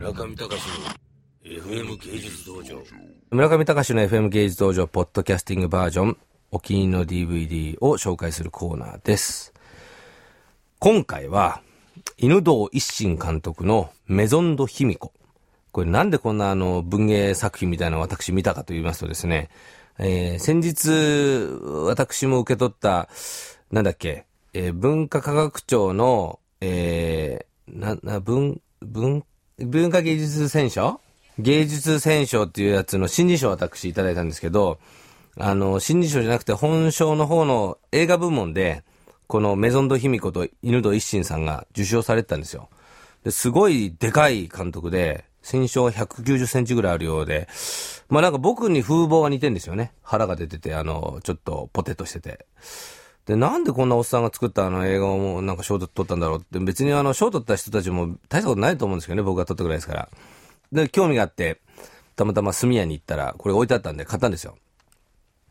村上隆の FM 芸術道場村上隆の FM 芸術道場ポッドキャスティングバージョンお気に入りの DVD を紹介するコーナーです。今回は、犬堂一心監督のメゾンド卑弥呼。これなんでこんなあの文芸作品みたいなのを私見たかと言いますとですね、えー先日私も受け取った、なんだっけ、えー文化科学庁の、えーな、な、文、文、文化芸術選奨？芸術選奨っていうやつの新人賞を私いただいたんですけど、あの、新人賞じゃなくて本賞の方の映画部門で、このメゾンド卑弥呼と犬戸一心さんが受賞されてたんですよ。ですごいでかい監督で、身長は190センチぐらいあるようで、まあなんか僕に風貌が似てんですよね。腹が出てて、あの、ちょっとポテトしてて。で、なんでこんなおっさんが作ったあの映画をもうなんか賞取ったんだろうって、別にあの賞取った人たちも大したことないと思うんですけどね、僕が取ったぐらいですから。で、興味があって、たまたま炭屋に行ったら、これ置いてあったんで買ったんですよ。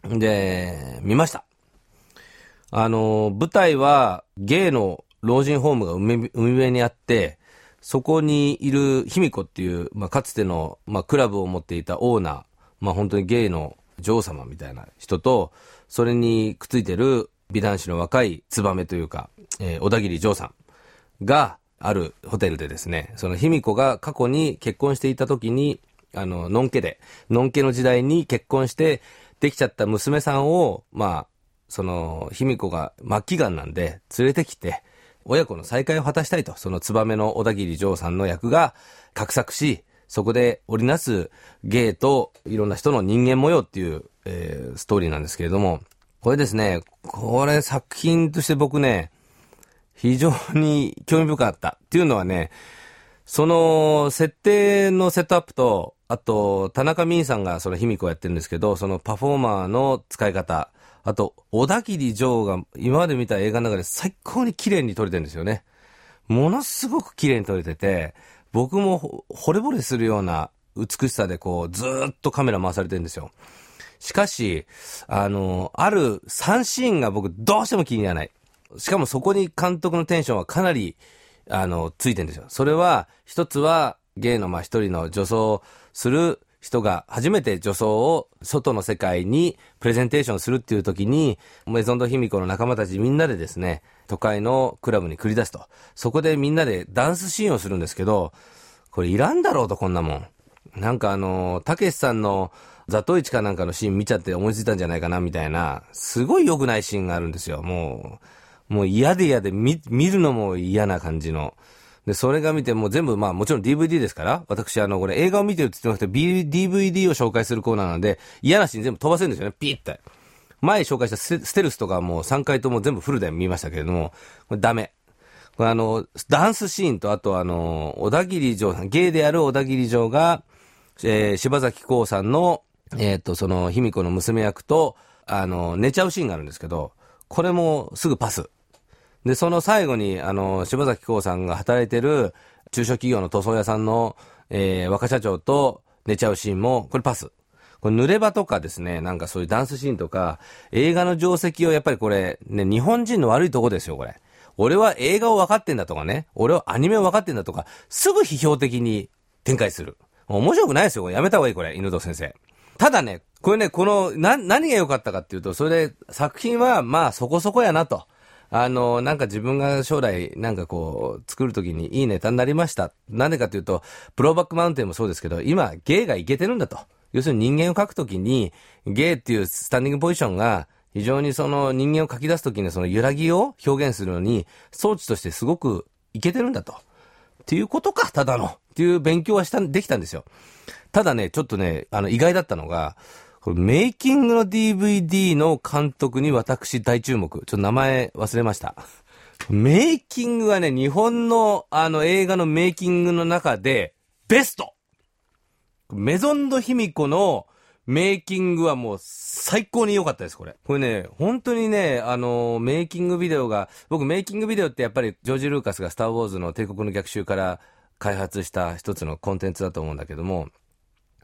で、見ました。あの、舞台は、ゲイの老人ホームが海海辺にあって、そこにいる卑弥呼っていう、まあ、かつての、まあ、クラブを持っていたオーナー、まあ、本当にゲイの女王様みたいな人と、それにくっついてる美男子の若いツバメというか、えー小田切丈さんがあるホテルでですね、その卑弥呼が過去に結婚していた時に、あの、のんけで、のんけの時代に結婚して、できちゃった娘さんを、まあ、その、卑弥呼が末期癌なんで連れてきて、親子の再会を果たしたいと、そのツバメの小田切丈さんの役が画策し、そこで織りなす芸といろんな人の人間模様っていう、えーストーリーなんですけれども、これですね、これ作品として僕ね、非常に興味深かった。っていうのはね、その設定のセットアップと、あと、田中泯さんがその卑弥呼をやってるんですけど、そのパフォーマーの使い方、あと、小田切丈が今まで見た映画の中で最高に綺麗に撮れてるんですよね。ものすごく綺麗に撮れてて、僕も惚れ惚れするような美しさでこう、ずっとカメラ回されてるんですよ。しかし、あの、ある3シーンが僕どうしても気にならない。しかもそこに監督のテンションはかなり、あの、ついてるんですよ。それは、一つは、ゲイのまあ一人の女装する人が初めて女装を外の世界にプレゼンテーションするっていう時に、メゾンド卑弥呼の仲間たちみんなでですね、都会のクラブに繰り出すと。そこでみんなでダンスシーンをするんですけど、これいらんだろうと、こんなもん。なんかあの、たけしさんのザトイチかなんかのシーン見ちゃって思いついたんじゃないかな、みたいな、すごい良くないシーンがあるんですよ。もう、もう嫌で嫌で見、見るのも嫌な感じの。で、それが見てもう全部まあもちろん DVD ですから、私あの、これ映画を見てるって言ってなくて、B- DVD を紹介するコーナーなんで、嫌なシーン全部飛ばせるんですよね、ピーって。前紹介したステステルスとかもう3回とも全部フルで見ましたけれども、これダメ。これあの、ダンスシーンと、あとあの、小田切城さん、ゲイである小田切城が、えー柴咲コウさんの、えっ、と、その、卑弥呼の娘役と、あの、寝ちゃうシーンがあるんですけど、これもすぐパス。で、その最後に、あの、柴咲コウさんが働いてる中小企業の塗装屋さんの、えー若社長と寝ちゃうシーンも、これパス。これ濡れ場とかですね、なんかそういうダンスシーンとか、映画の定石をやっぱりこれ、ね、日本人の悪いとこですよ、これ。俺は映画を分かってんだとかね、俺はアニメを分かってんだとか、すぐ批評的に展開する。面白くないですよ、やめた方がいい、これ、犬戸先生。ただね、これね、この、な、何が良かったかっていうと、それで、作品は、まあ、そこそこやなと。あの、なんか自分が将来、なんかこう、作るときにいいネタになりました。なんでかっていうと、プロバックマウンテンもそうですけど、今、ゲイがいけてるんだと。要するに人間を描くときに、ゲイっていうスタンディングポジションが、非常にその人間を描き出すときにその揺らぎを表現するのに、装置としてすごくいけてるんだと。っていうことか、ただの。っていう勉強はした、できたんですよ。ただね、ちょっとね、あの、意外だったのが、これメイキングの DVD の監督に私大注目。ちょっと名前忘れました。メイキングはね、日本のあの映画のメイキングの中で、ベストメゾンド卑弥呼のメイキングはもう最高に良かったです、これ。これね、本当にね、あの、メイキングビデオが、僕メイキングビデオってやっぱりジョージ・ルーカスがスター・ウォーズの帝国の逆襲から開発した一つのコンテンツだと思うんだけども、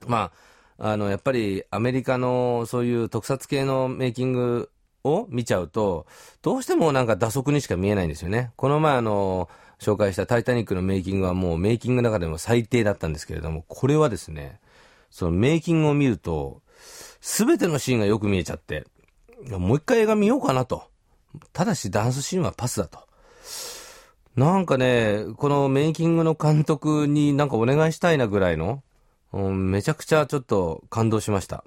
まあ、あの、やっぱりアメリカのそういう特撮系のメイキングを見ちゃうと、どうしてもなんか打足にしか見えないんですよね。この前あの、紹介したタイタニックのメイキングはもうメイキングの中でも最低だったんですけれども、これはですね、そのメイキングを見ると、すべてのシーンがよく見えちゃって、もう一回映画見ようかなと。ただしダンスシーンはパスだと。なんかね、このメイキングの監督になんかお願いしたいなぐらいの、うん、めちゃくちゃちょっと感動しました。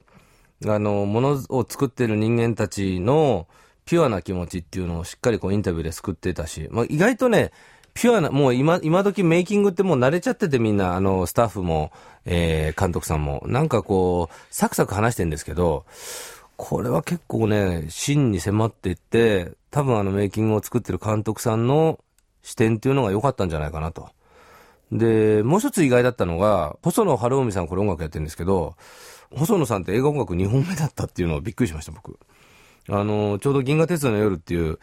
あの、ものを作ってる人間たちのピュアな気持ちっていうのをしっかりこうインタビューで救ってたし、まあ、意外とね、ピュアな、もう今、今時メイキングってもう慣れちゃっててみんな、あの、スタッフも、えー、監督さんも、なんかこう、サクサク話してんですけど、これは結構ね、真に迫っていって、多分あのメイキングを作ってる監督さんの視点っていうのが良かったんじゃないかなと。で、もう一つ意外だったのが、細野晴臣さんこれ音楽やってるんですけど、細野さんって映画音楽2本目だったっていうのをびっくりしました、僕。あの、ちょうど銀河鉄道の夜っていう、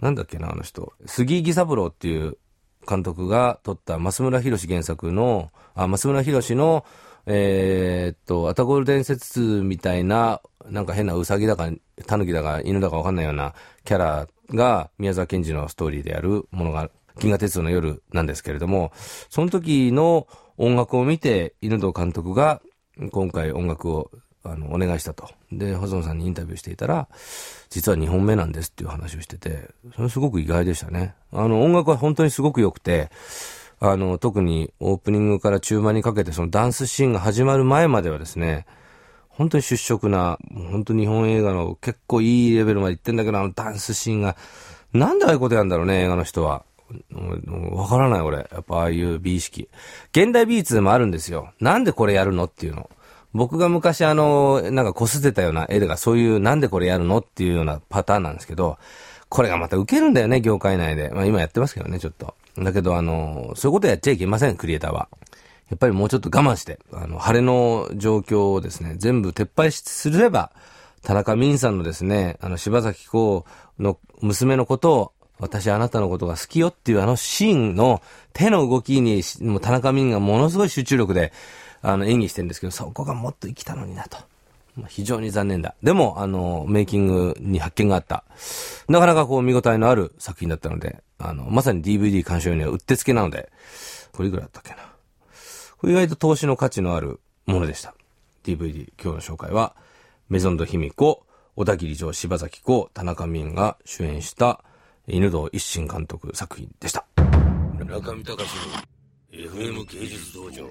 なんだっけな、あの人。杉木三郎っていう監督が撮った増村博原作の、あ、増村博の、えー、っと、アタゴール伝説みたいな、なんか変なウサギだか、タヌキだか、犬だかわかんないようなキャラが宮沢賢治のストーリーでやるものが、銀河鉄道の夜なんですけれども、その時の音楽を見て、犬堂監督が今回音楽をあの、お願いしたと。で、細野さんにインタビューしていたら、実は2本目なんですっていう話をしてて、それすごく意外でしたね。あの、音楽は本当にすごく良くて、あの、特にオープニングから中盤にかけてそのダンスシーンが始まる前まではですね、本当に出色な、本当日本映画の結構いいレベルまで行ってんだけど、あのダンスシーンが、なんでああいうことやんだろうね、映画の人は。わからない俺。やっぱああいう美意識。現代美術でもあるんですよ。なんでこれやるのっていうの。僕が昔あの、なんかこすってたような絵がそういうなんでこれやるのっていうようなパターンなんですけど、これがまた受けるんだよね、業界内で。まあ今やってますけどね、ちょっと。だけどあの、そういうことやっちゃいけません、クリエイターは。やっぱりもうちょっと我慢して、あの、晴れの状況をですね、全部撤廃すれば、田中泯さんのですね、あの、柴崎公の娘のことを、私あなたのことが好きよっていうあのシーンの手の動きに、もう田中泯がものすごい集中力で、あの、演技してるんですけど、そこがもっと生きたのになと。非常に残念だ。でも、あの、メイキングに発見があった。なかなかこう見応えのある作品だったので、あの、まさに DVD 鑑賞にはうってつけなので、これいくらだったっけな。これ意外と投資の価値のあるものでした。DVD、今日の紹介は、メゾンド卑弥呼、小田切城柴崎公、田中泯が主演した、犬堂一心監督作品でした。中見隆の FM 芸術道場。